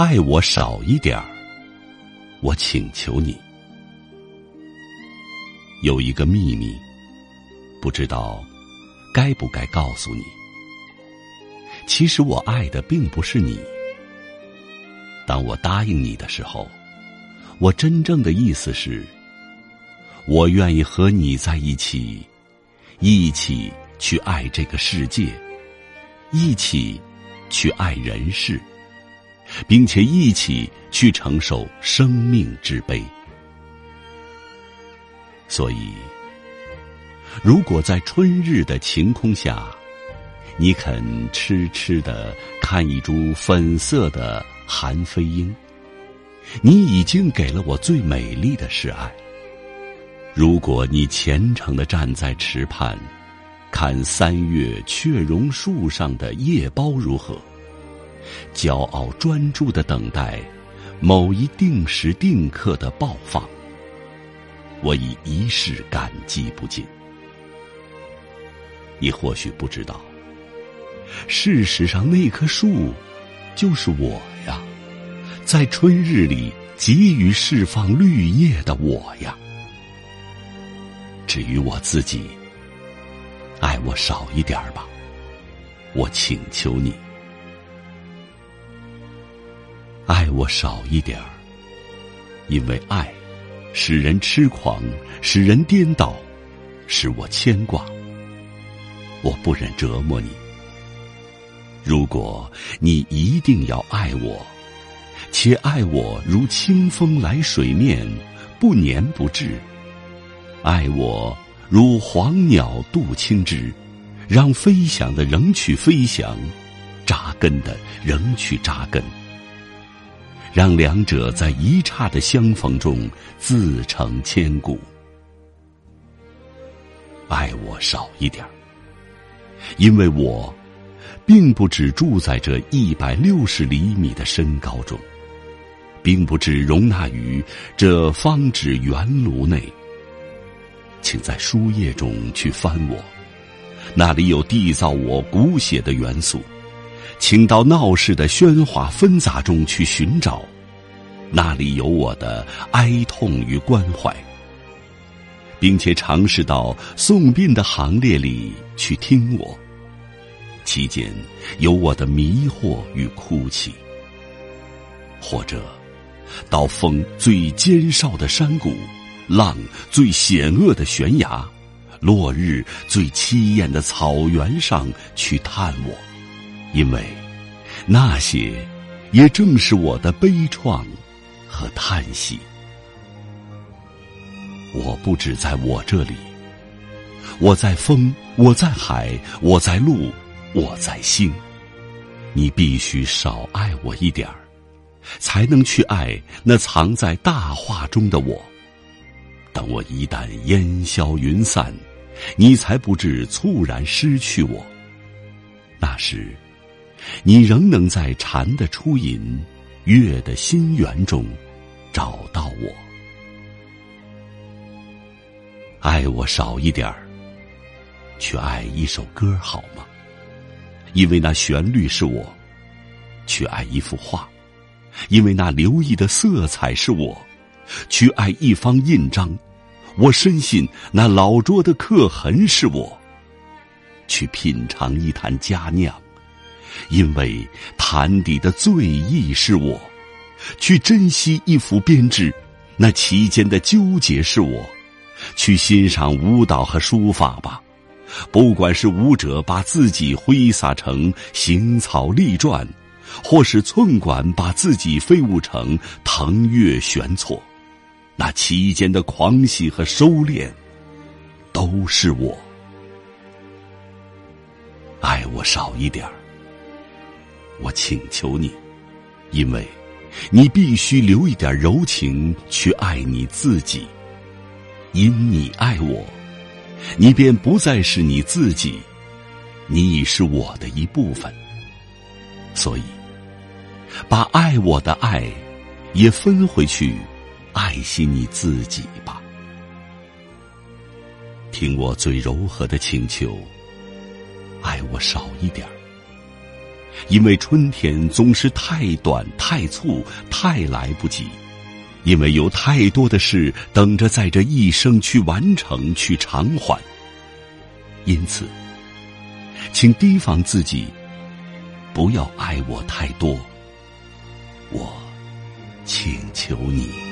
爱我少一点儿，我请求你。有一个秘密，不知道该不该告诉你。其实我爱的并不是你。当我答应你的时候，我真正的意思是，我愿意和你在一起，一起去爱这个世界，一起去爱人世。并且一起去承受生命之悲。所以，如果在春日的晴空下，你肯痴痴的看一株粉色的寒飞鹰，你已经给了我最美丽的示爱。如果你虔诚的站在池畔，看三月雀榕树上的叶苞如何？骄傲专注的等待，某一定时定刻的爆放。我已一世感激不尽。你或许不知道，事实上那棵树，就是我呀，在春日里急于释放绿叶的我呀。至于我自己，爱我少一点吧，我请求你。爱我少一点儿，因为爱使人痴狂，使人颠倒，使我牵挂。我不忍折磨你。如果你一定要爱我，且爱我如清风来水面，不粘不滞；爱我如黄鸟渡青枝，让飞翔的仍去飞翔，扎根的仍去扎根。让两者在一刹的相逢中自成千古。爱我少一点因为我并不只住在这一百六十厘米的身高中，并不只容纳于这方纸圆炉内。请在书页中去翻我，那里有缔造我骨血的元素。请到闹市的喧哗纷杂中去寻找，那里有我的哀痛与关怀，并且尝试到送殡的行列里去听我。期间有我的迷惑与哭泣，或者到风最尖哨的山谷，浪最险恶的悬崖，落日最凄艳的草原上去探我。因为，那些也正是我的悲怆和叹息。我不止在我这里，我在风，我在海，我在路，我在星。你必须少爱我一点儿，才能去爱那藏在大话中的我。等我一旦烟消云散，你才不至猝然失去我。那时。你仍能在禅的初吟、月的心圆中找到我。爱我少一点儿，去爱一首歌好吗？因为那旋律是我；去爱一幅画，因为那留意的色彩是我；去爱一方印章，我深信那老拙的刻痕是我；去品尝一坛佳酿。因为潭底的醉意是我，去珍惜一幅编织，那其间的纠结是我，去欣赏舞蹈和书法吧。不管是舞者把自己挥洒成行草立传，或是寸管把自己飞舞成腾跃悬错，那其间的狂喜和收敛，都是我。爱我少一点儿。我请求你，因为，你必须留一点柔情去爱你自己。因你爱我，你便不再是你自己，你已是我的一部分。所以，把爱我的爱也分回去，爱惜你自己吧。听我最柔和的请求，爱我少一点儿。因为春天总是太短、太促、太来不及，因为有太多的事等着在这一生去完成、去偿还。因此，请提防自己，不要爱我太多。我请求你。